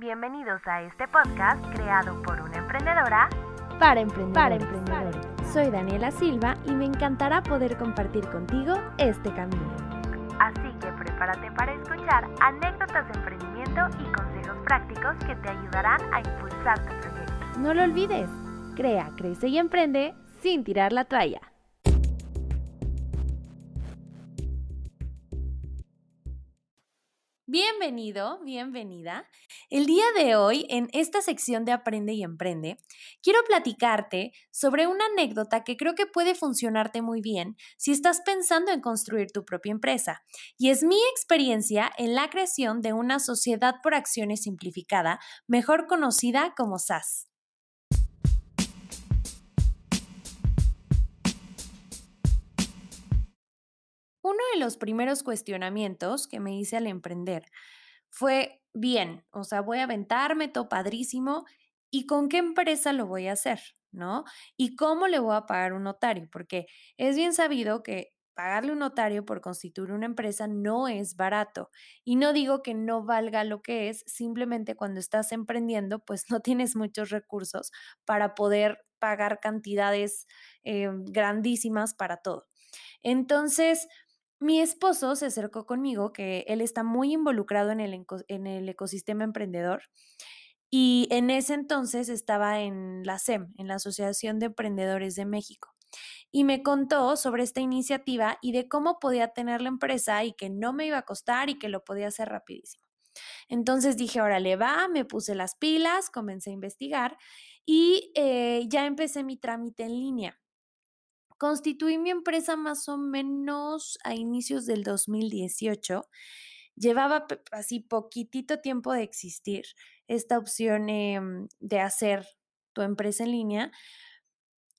Bienvenidos a este podcast creado por una emprendedora para emprendedores. Soy Daniela Silva y me encantará poder compartir contigo este camino. Así que prepárate para escuchar anécdotas de emprendimiento y consejos prácticos que te ayudarán a impulsar tu proyecto. No lo olvides, crea, crece y emprende sin tirar la toalla. Bienvenido, bienvenida. El día de hoy, en esta sección de Aprende y Emprende, quiero platicarte sobre una anécdota que creo que puede funcionarte muy bien si estás pensando en construir tu propia empresa. Y es mi experiencia en la creación de una sociedad por acciones simplificada, mejor conocida como SAS. Uno de los primeros cuestionamientos que me hice al emprender fue, bien, o sea, voy a aventarme, todo padrísimo, ¿y con qué empresa lo voy a hacer? ¿No? ¿Y cómo le voy a pagar un notario? Porque es bien sabido que pagarle un notario por constituir una empresa no es barato. Y no digo que no valga lo que es, simplemente cuando estás emprendiendo, pues no tienes muchos recursos para poder pagar cantidades eh, grandísimas para todo. Entonces, mi esposo se acercó conmigo, que él está muy involucrado en el, ecosistema emprendedor. Y en ese entonces estaba en la SEM, en la Asociación de Emprendedores de México. Y me contó sobre esta iniciativa y de cómo podía tener la empresa y que no me iba a costar y que lo podía hacer rapidísimo. Entonces dije, órale, va, me puse las pilas, comencé a investigar y eh, ya empecé mi trámite en línea. Constituí mi empresa más o menos a inicios del 2018. Llevaba así poquitito tiempo de existir esta opción em, de hacer tu empresa en línea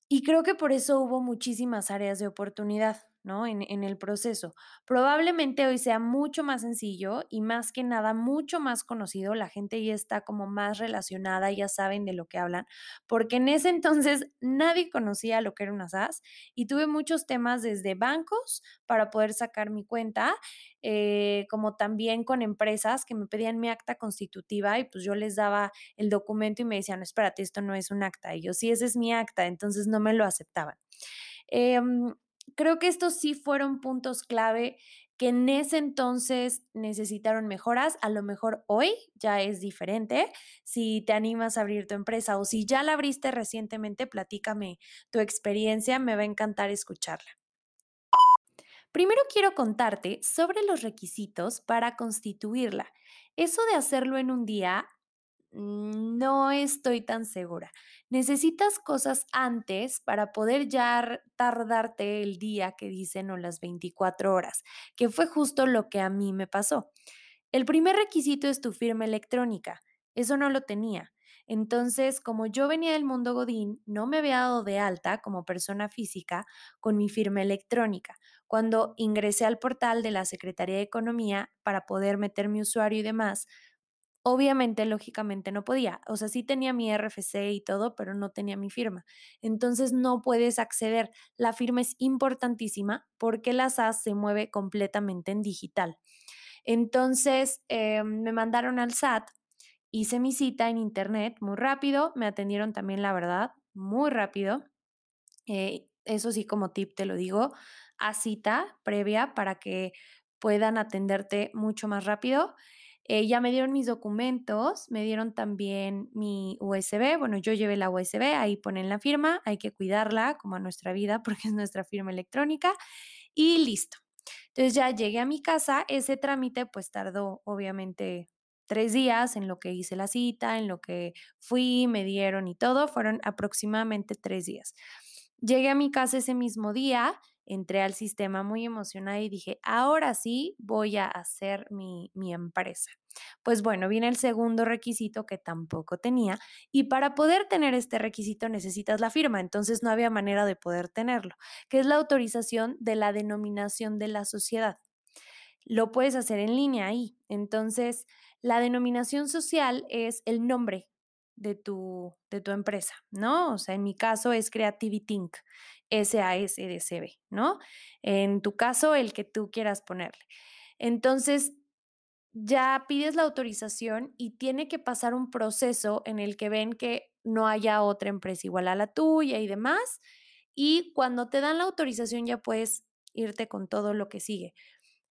y creo que por eso hubo muchísimas áreas de oportunidad. ¿No? En, en, el proceso. Probablemente hoy sea mucho más sencillo y más que nada mucho más conocido. La gente ya está como más relacionada, ya saben de lo que hablan, porque en ese entonces nadie conocía lo que era una SaaS y tuve muchos temas desde bancos para poder sacar mi cuenta, eh, como también con empresas que me pedían mi acta constitutiva y pues yo les daba el documento y me decían, espérate, esto no es un acta. Y yo, sí, ese es mi acta, entonces no me lo aceptaban. Eh, creo que estos sí fueron puntos clave que en ese entonces necesitaron mejoras, a lo mejor hoy ya es diferente. Si te animas a abrir tu empresa o si ya la abriste recientemente, platícame tu experiencia, me va a encantar escucharla. Primero quiero contarte sobre los requisitos para constituirla. Eso de hacerlo en un día no estoy tan segura. Necesitas cosas antes para poder ya tardarte el día que dicen o las 24 horas, que fue justo lo que a mí me pasó. El primer requisito es tu firma electrónica. Eso no lo tenía. Entonces, como yo venía del mundo Godín, no me había dado de alta como persona física con mi firma electrónica. Cuando ingresé al portal de la Secretaría de Economía para poder meter mi usuario y demás, Obviamente, lógicamente no podía. O sea, sí tenía mi RFC y todo, pero no tenía mi firma. Entonces no puedes acceder. La firma es importantísima porque la SAS se mueve completamente en digital. Entonces eh, me mandaron al SAT, hice mi cita en internet muy rápido, me atendieron también, la verdad, muy rápido. Eh, eso sí, como tip te lo digo, a cita previa para que puedan atenderte mucho más rápido. Eh, ya me dieron mis documentos, me dieron también mi USB. Bueno, yo llevé la USB, ahí ponen la firma, hay que cuidarla como a nuestra vida porque es nuestra firma electrónica y listo. Entonces ya llegué a mi casa, ese trámite pues tardó obviamente tres días en lo que hice la cita, en lo que fui, me dieron y todo, fueron aproximadamente tres días. Llegué a mi casa ese mismo día, entré al sistema muy emocionada y dije, ahora sí voy a hacer mi, mi empresa. Pues bueno, viene el segundo requisito que tampoco tenía y para poder tener este requisito necesitas la firma, entonces no había manera de poder tenerlo, que es la autorización de la denominación de la sociedad. Lo puedes hacer en línea ahí. Entonces, la denominación social es el nombre de tu, de tu empresa, ¿no? O sea, en mi caso es Creativity Inc., SASDCB, ¿no? En tu caso, el que tú quieras ponerle. Entonces, ya pides la autorización y tiene que pasar un proceso en el que ven que no haya otra empresa igual a la tuya y demás. Y cuando te dan la autorización ya puedes irte con todo lo que sigue.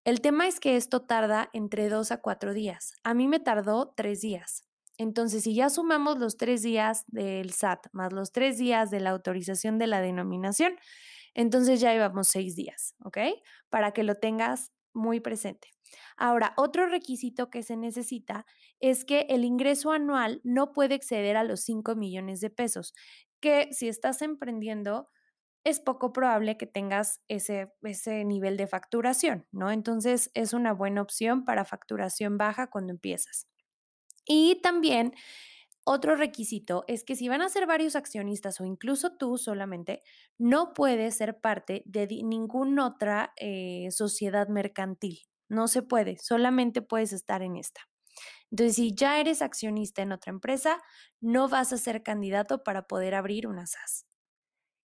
El tema es que esto tarda entre dos a cuatro días. A mí me tardó tres días. Entonces, si ya sumamos los tres días del SAT más los tres días de la autorización de la denominación, entonces ya llevamos seis días, ¿ok? Para que lo tengas muy presente. Ahora, otro requisito que se necesita es que el ingreso anual no puede exceder a los 5 millones de pesos, que si estás emprendiendo, es poco probable que tengas ese, ese nivel de facturación, ¿no? Entonces es una buena opción para facturación baja cuando empiezas. Y también otro requisito es que si van a ser varios accionistas o incluso tú solamente, no puedes ser parte de ninguna otra eh, sociedad mercantil. No se puede, solamente puedes estar en esta. Entonces, si ya eres accionista en otra empresa, no vas a ser candidato para poder abrir una SAS.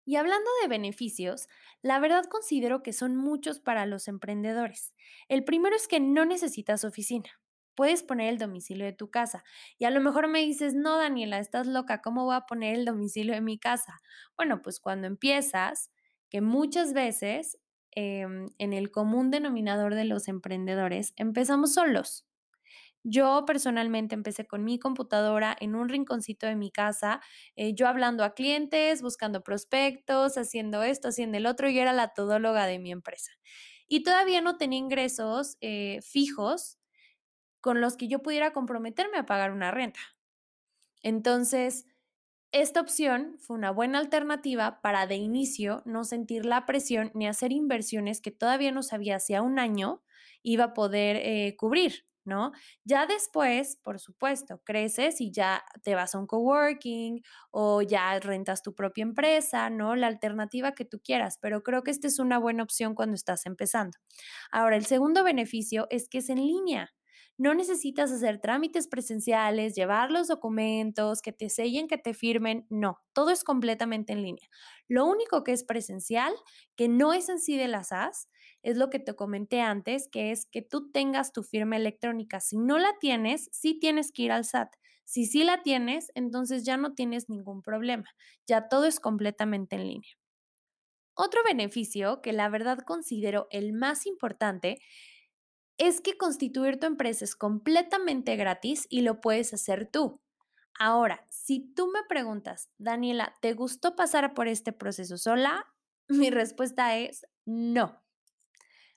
Y hablando de beneficios, la verdad considero que son muchos para los emprendedores. El primero es que no necesitas oficina. Puedes poner el domicilio de tu casa. Y a lo mejor me dices, no, Daniela, estás loca, ¿cómo voy a poner el domicilio de mi casa? Bueno, pues cuando empiezas, que muchas veces em, en el común denominador de los emprendedores, empezamos solos. Yo personalmente empecé con mi computadora en un rinconcito de mi casa, eh, yo hablando a clientes, buscando prospectos, haciendo esto, haciendo el otro, y era la todóloga de mi empresa. Y todavía no tenía ingresos eh, fijos con los que yo pudiera comprometerme a pagar una renta. Entonces, esta opción fue una buena alternativa para de inicio no sentir la presión ni hacer inversiones que todavía no sabía si a un año iba a poder eh, cubrir. ¿no? Ya después, por supuesto, creces y ya te vas a un coworking o ya rentas tu propia empresa, ¿no? La alternativa que tú quieras, pero creo que esta es una buena opción cuando estás empezando. Ahora, el segundo beneficio es que es en línea. No necesitas hacer trámites presenciales, llevar los documentos, que te sellen, que te firmen. No, todo es completamente en línea. Lo único que es presencial, que no es en sí de las SAS, es lo que te comenté antes, que es que tú tengas tu firma electrónica. Si no la tienes, sí tienes que ir al SAT. Si sí la tienes, entonces ya no tienes ningún problema. Ya todo es completamente en línea. Otro beneficio que la verdad considero el más importante es que constituir tu empresa es completamente gratis y lo puedes hacer tú. Ahora, si tú me preguntas, Daniela, ¿te gustó pasar por este proceso sola? Mi respuesta es no.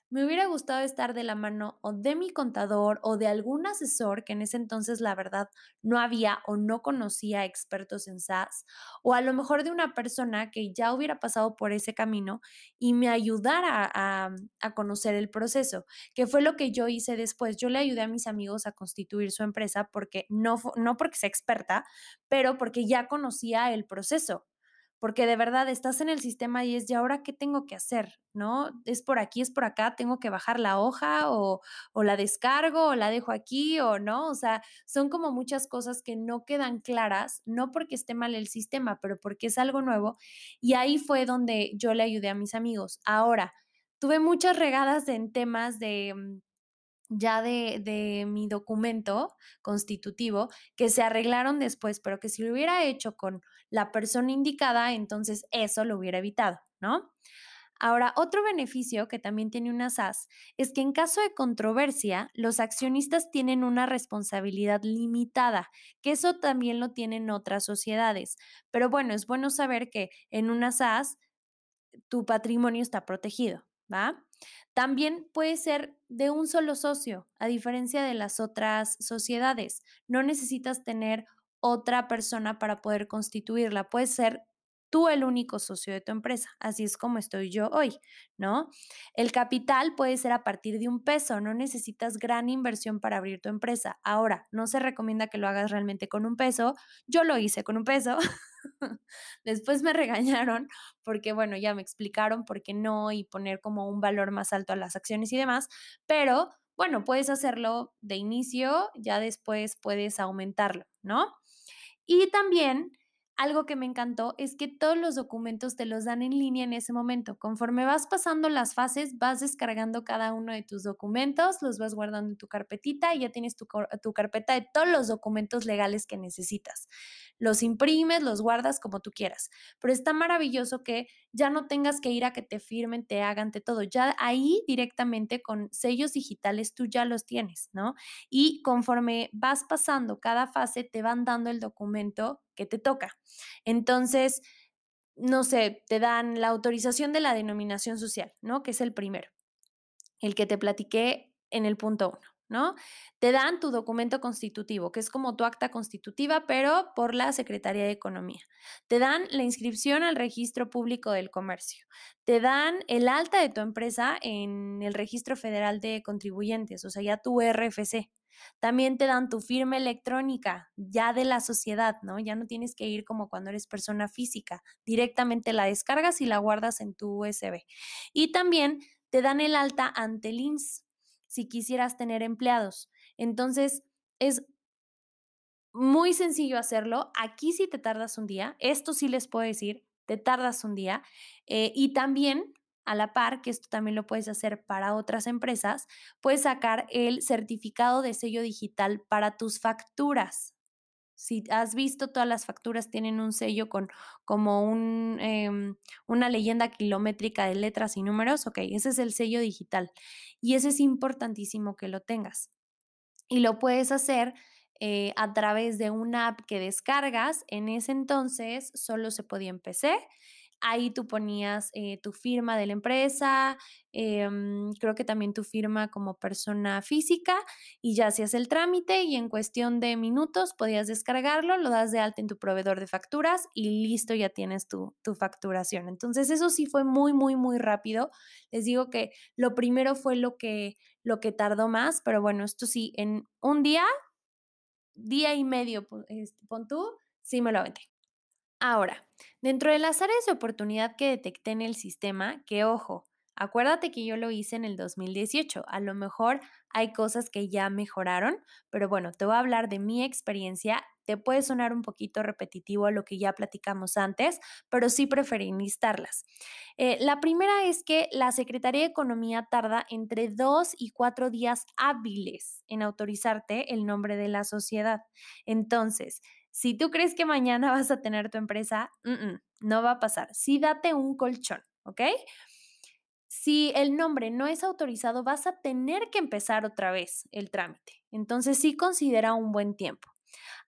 Me hubiera gustado estar de la mano o de mi contador o de algún asesor que en ese entonces la verdad no había o no conocía expertos en SaaS o a lo mejor de una persona que ya hubiera pasado por ese camino y me ayudara a, conocer el proceso, que fue lo que yo hice después. Yo le ayudé a mis amigos a constituir su empresa porque no, no porque sea experta, pero porque ya conocía el proceso porque de verdad estás en el sistema y es, ¿y ahora qué tengo que hacer? ¿No? Es por aquí, es por acá, tengo que bajar la hoja o, o la descargo o la dejo aquí o no. O sea, son como muchas cosas que no quedan claras, no porque esté mal el sistema, pero porque es algo nuevo. Y ahí fue donde yo le ayudé a mis amigos. Ahora, tuve muchas regadas en temas de mm, ya de, de, mi documento constitutivo que se arreglaron después, pero que si lo hubiera hecho con la persona indicada, entonces eso lo hubiera evitado, ¿no? Ahora, otro beneficio que también tiene una SAS es que en caso de controversia, los accionistas tienen una responsabilidad limitada, que eso también lo tienen otras sociedades. Pero bueno, es bueno saber que en una SAS tu patrimonio está protegido, ¿va? También puede ser de un solo socio, a diferencia de las otras sociedades. No necesitas tener otra persona para poder constituirla. Puede ser tú el único socio de tu empresa. Así es como estoy yo hoy, ¿no? El capital puede ser a partir de un peso, no necesitas gran inversión para abrir tu empresa. Ahora, no se recomienda que lo hagas realmente con un peso. Yo lo hice con un peso. Después me regañaron porque, bueno, ya me explicaron por qué no y poner como un valor más alto a las acciones y demás, pero bueno, puedes hacerlo de inicio, ya después puedes aumentarlo, ¿no? Y también algo que me encantó es que todos los documentos te los dan en línea en ese momento. Conforme vas pasando las fases, vas descargando cada uno de tus documentos, los vas guardando en tu carpetita y ya tienes tu, tu carpeta de todos los documentos legales que necesitas. Los imprimes, los guardas como tú quieras. Pero está maravilloso que ya no tengas que ir a que te firmen, te hagan, te todo. Ya ahí directamente con sellos digitales tú ya los tienes, ¿no? Y conforme vas pasando cada fase, te van dando el documento que te toca. Entonces, no sé, te dan la autorización de la denominación social, ¿no? Que es el primero, el que te platiqué en el punto uno. ¿No? Te dan tu documento constitutivo, que es como tu acta constitutiva, pero por la Secretaría de Economía. Te dan la inscripción al registro público del comercio. Te dan el alta de tu empresa en el registro federal de contribuyentes, o sea, ya tu RFC. También te dan tu firma electrónica ya de la sociedad, ¿no? Ya no tienes que ir como cuando eres persona física, directamente la descargas y la guardas en tu USB. Y también te dan el alta ante el si quisieras tener empleados. Entonces, es muy sencillo hacerlo. Aquí sí te tardas un día, esto sí les puedo decir, te tardas un día. Eh, y también a la par, que esto también lo puedes hacer para otras empresas, puedes sacar el certificado de sello digital para tus facturas. Si has visto, todas las facturas tienen un sello con como un, em, una leyenda kilométrica de letras y números. Ok, ese es el sello digital. Y ese es importantísimo que lo tengas. Y lo puedes hacer eh, a través de una app que descargas. En ese entonces solo se podía en Ahí tú ponías eh, tu firma de la empresa, em, creo que también tu firma como persona física y ya hacías el trámite y en cuestión de minutos podías descargarlo, lo das de alta en tu proveedor de facturas y listo, ya tienes tu, tu facturación. Entonces eso sí fue muy, muy, muy rápido. Les digo que lo primero fue lo que, lo que tardó más, pero bueno, esto sí, en un día, día y medio, este, pon tú, sí me lo aventé. Ahora, dentro de las áreas de oportunidad que detecté en el sistema, que ojo, acuérdate que yo lo hice en el 2018, a lo mejor hay cosas que ya mejoraron, pero bueno, te voy a hablar de mi experiencia. Te puede sonar un poquito repetitivo a lo que ya platicamos antes, pero sí preferí listarlas. Eh, la primera es que la Secretaría de Economía tarda entre dos y cuatro días hábiles en autorizarte el nombre de la sociedad. Entonces, si tú crees que mañana vas a tener tu empresa, no va a pasar. Sí, date un colchón, ¿ok? Si el nombre no es autorizado, vas a tener que empezar otra vez el trámite. Entonces sí considera un buen tiempo.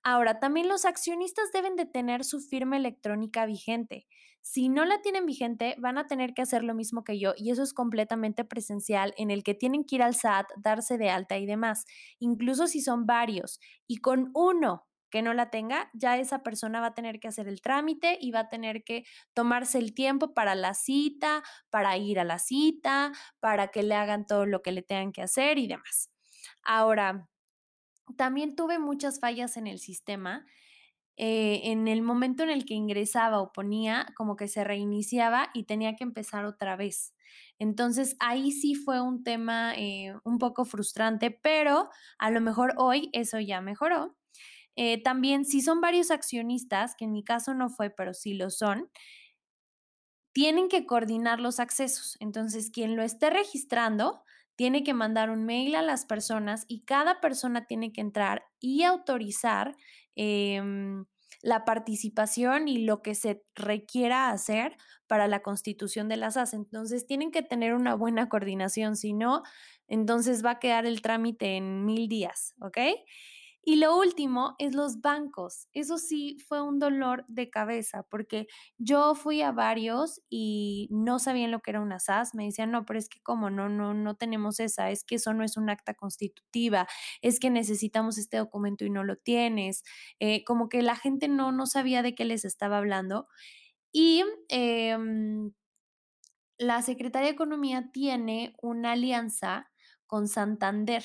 Ahora, también los accionistas deben de tener su firma electrónica vigente. Si no la tienen vigente, van a tener que hacer lo mismo que yo y eso es completamente presencial en el que tienen que ir al SAT, darse de alta y demás, incluso si son varios. Y con uno que no la tenga, ya esa persona va a tener que hacer el trámite y va a tener que tomarse el tiempo para la cita, para ir a la cita, para que le hagan todo lo que le tengan que hacer y demás. Ahora, también tuve muchas fallas en el sistema. Eh, en el momento en el que ingresaba o ponía, como que se reiniciaba y tenía que empezar otra vez. Entonces ahí sí fue un tema eh, un poco frustrante, pero a lo mejor hoy eso ya mejoró eh, también, si son varios accionistas, que en mi caso no fue, pero sí lo son, tienen que coordinar los accesos. Entonces, quien lo esté registrando tiene que mandar un mail a las personas y cada persona tiene que entrar y autorizar em, la participación y lo que se requiera hacer para la constitución de las AS. Entonces, tienen que tener una buena coordinación, si no, entonces va a quedar el trámite en mil días, ¿ok? Y lo último es los bancos. Eso sí fue un dolor de cabeza porque yo fui a varios y no sabían lo que era una SAS. Me decían, no, pero es que como no, no, no tenemos esa, es que eso no es un acta constitutiva, es que necesitamos este documento y no lo tienes. Eh, como que la gente no, no sabía de qué les estaba hablando. Y em, la Secretaría de Economía tiene una alianza con Santander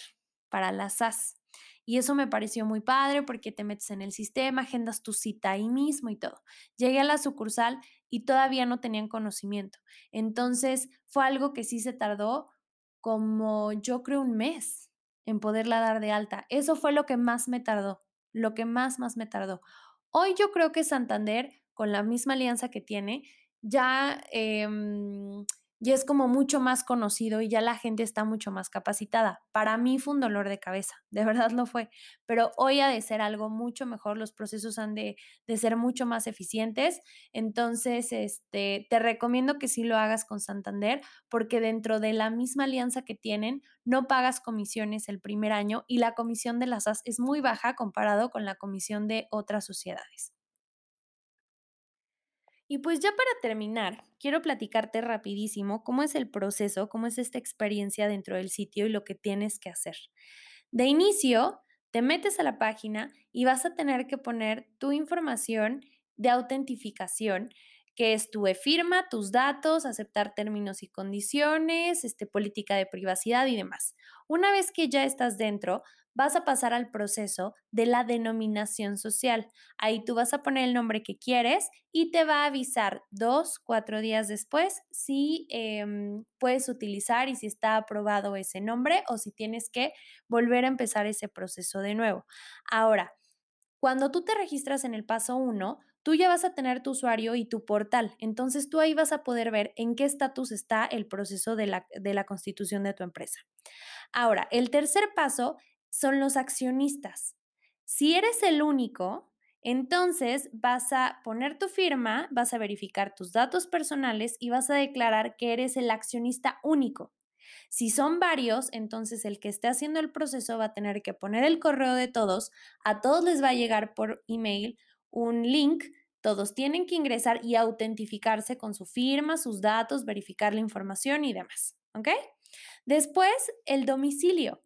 para la SAS. Y eso me pareció muy padre porque te metes en el sistema, agendas tu cita ahí mismo y todo. Llegué a la sucursal y todavía no tenían conocimiento. Entonces fue algo que sí se tardó como yo creo un mes en poderla dar de alta. Eso fue lo que más me tardó, lo que más, más me tardó. Hoy yo creo que Santander, con la misma alianza que tiene, ya em, ya es como mucho más conocido y ya la gente está mucho más capacitada. Para mí fue un dolor de cabeza, de verdad lo fue, pero hoy ha de ser algo mucho mejor, los procesos han de, de ser mucho más eficientes, entonces este, te recomiendo que sí lo hagas con Santander porque dentro de la misma alianza que tienen, no pagas comisiones el primer año y la comisión de las AS es muy baja comparado con la comisión de otras sociedades. Y pues ya para terminar, quiero platicarte rapidísimo cómo es el proceso, cómo es esta experiencia dentro del sitio y lo que tienes que hacer. De inicio, te metes a la página y vas a tener que poner tu información de autentificación que es tu e-firma, tus datos, aceptar términos y condiciones, este, política de privacidad y demás. Una vez que ya estás dentro, vas a pasar al proceso de la denominación social. Ahí tú vas a poner el nombre que quieres y te va a avisar dos, cuatro días después si em, puedes utilizar y si está aprobado ese nombre o si tienes que volver a empezar ese proceso de nuevo. Ahora, cuando tú te registras en el paso 1, tú ya vas a tener tu usuario y tu portal. Entonces tú ahí vas a poder ver en qué estatus está el proceso de la, de la constitución de tu empresa. Ahora, el tercer paso son los accionistas. Si eres el único, entonces vas a poner tu firma, vas a verificar tus datos personales y vas a declarar que eres el accionista único. Si son varios, entonces el que esté haciendo el proceso va a tener que poner el correo de todos, a todos les va a llegar por email un link, todos tienen que ingresar y autentificarse con su firma, sus datos, verificar la información y demás. ¿Ok? Después, el domicilio.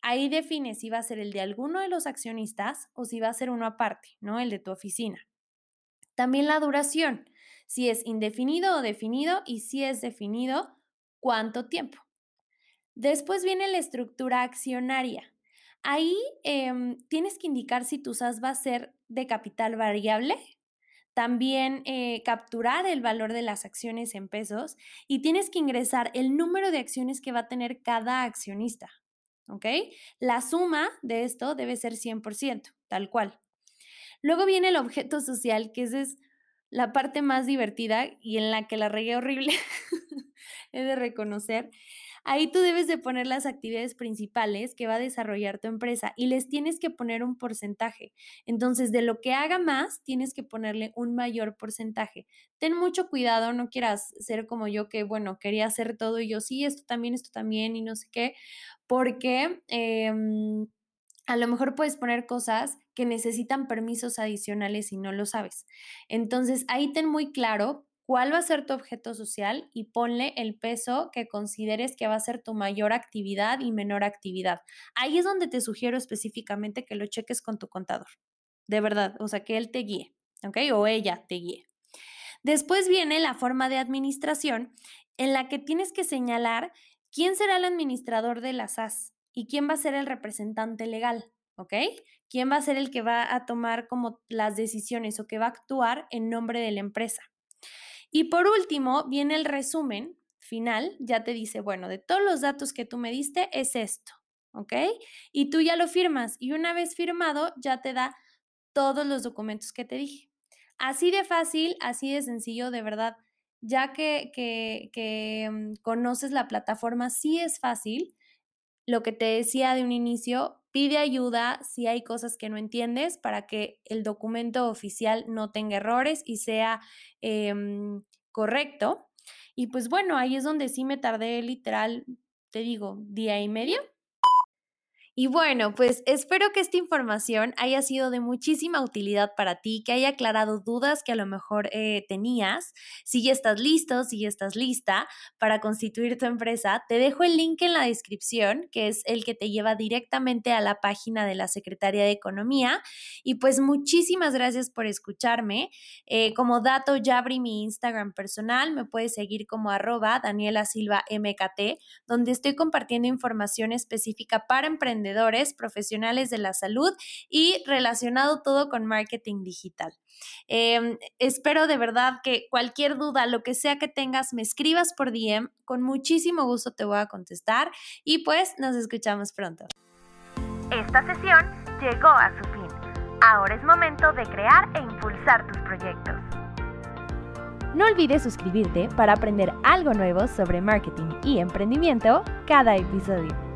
Ahí defines si va a ser el de alguno de los accionistas o si va a ser uno aparte, ¿no? El de tu oficina. También la duración, si es indefinido o definido y si es definido, cuánto tiempo. Después viene la estructura accionaria. Ahí em, tienes que indicar si tu SAS va a ser de capital variable, también eh, capturar el valor de las acciones en pesos y tienes que ingresar el número de acciones que va a tener cada accionista. ¿Ok? La suma de esto debe ser 100%, tal cual. Luego viene el objeto social, que esa es la parte más divertida y en la que la regué horrible, he de reconocer. Ahí tú debes de poner las actividades principales que va a desarrollar tu empresa y les tienes que poner un porcentaje. Entonces, de lo que haga más, tienes que ponerle un mayor porcentaje. Ten mucho cuidado, no quieras ser como yo que, bueno, quería hacer todo y yo sí, esto también, esto también y no sé qué, porque... Em, a lo mejor puedes poner cosas que necesitan permisos adicionales y no lo sabes. Entonces, ahí ten muy claro cuál va a ser tu objeto social y ponle el peso que consideres que va a ser tu mayor actividad y menor actividad. Ahí es donde te sugiero específicamente que lo cheques con tu contador. De verdad, o sea, que él te guíe, ¿ok? O ella te guíe. Después viene la forma de administración en la que tienes que señalar quién será el administrador de la SAS y quién va a ser el representante legal, ¿ok? ¿Quién va a ser el que va a tomar como las decisiones o que va a actuar en nombre de la empresa? Y por último, viene el resumen final, ya te dice, bueno, de todos los datos que tú me diste es esto, ¿ok? Y tú ya lo firmas y una vez firmado ya te da todos los documentos que te dije. Así de fácil, así de sencillo, de verdad, ya que, que, que mm, conoces la plataforma, sí es fácil. Lo que te decía de un inicio, pide ayuda si hay cosas que no entiendes para que el documento oficial no tenga errores y sea em, correcto. Y pues bueno, ahí es donde sí me tardé literal, te digo, día y medio y bueno, pues espero que esta información haya sido de muchísima utilidad para ti, que haya aclarado dudas que a lo mejor eh, tenías. Si ya estás listo, si ya estás lista para constituir tu empresa, te dejo el link en la descripción, que es el que te lleva directamente a la página de la Secretaría de Economía. Y pues muchísimas gracias por escucharme. Eh, como dato, ya abrí mi Instagram personal, me puedes seguir como arroba Daniela Silva MKT, donde estoy compartiendo información específica para profesionales de la salud y relacionado todo con marketing digital. Em, espero de verdad que cualquier duda, lo que sea que tengas, me escribas por DM. Con muchísimo gusto te voy a contestar y pues nos escuchamos pronto. Esta sesión llegó a su fin. Ahora es momento de crear e impulsar tus proyectos. No olvides suscribirte para aprender algo nuevo sobre marketing y emprendimiento cada episodio.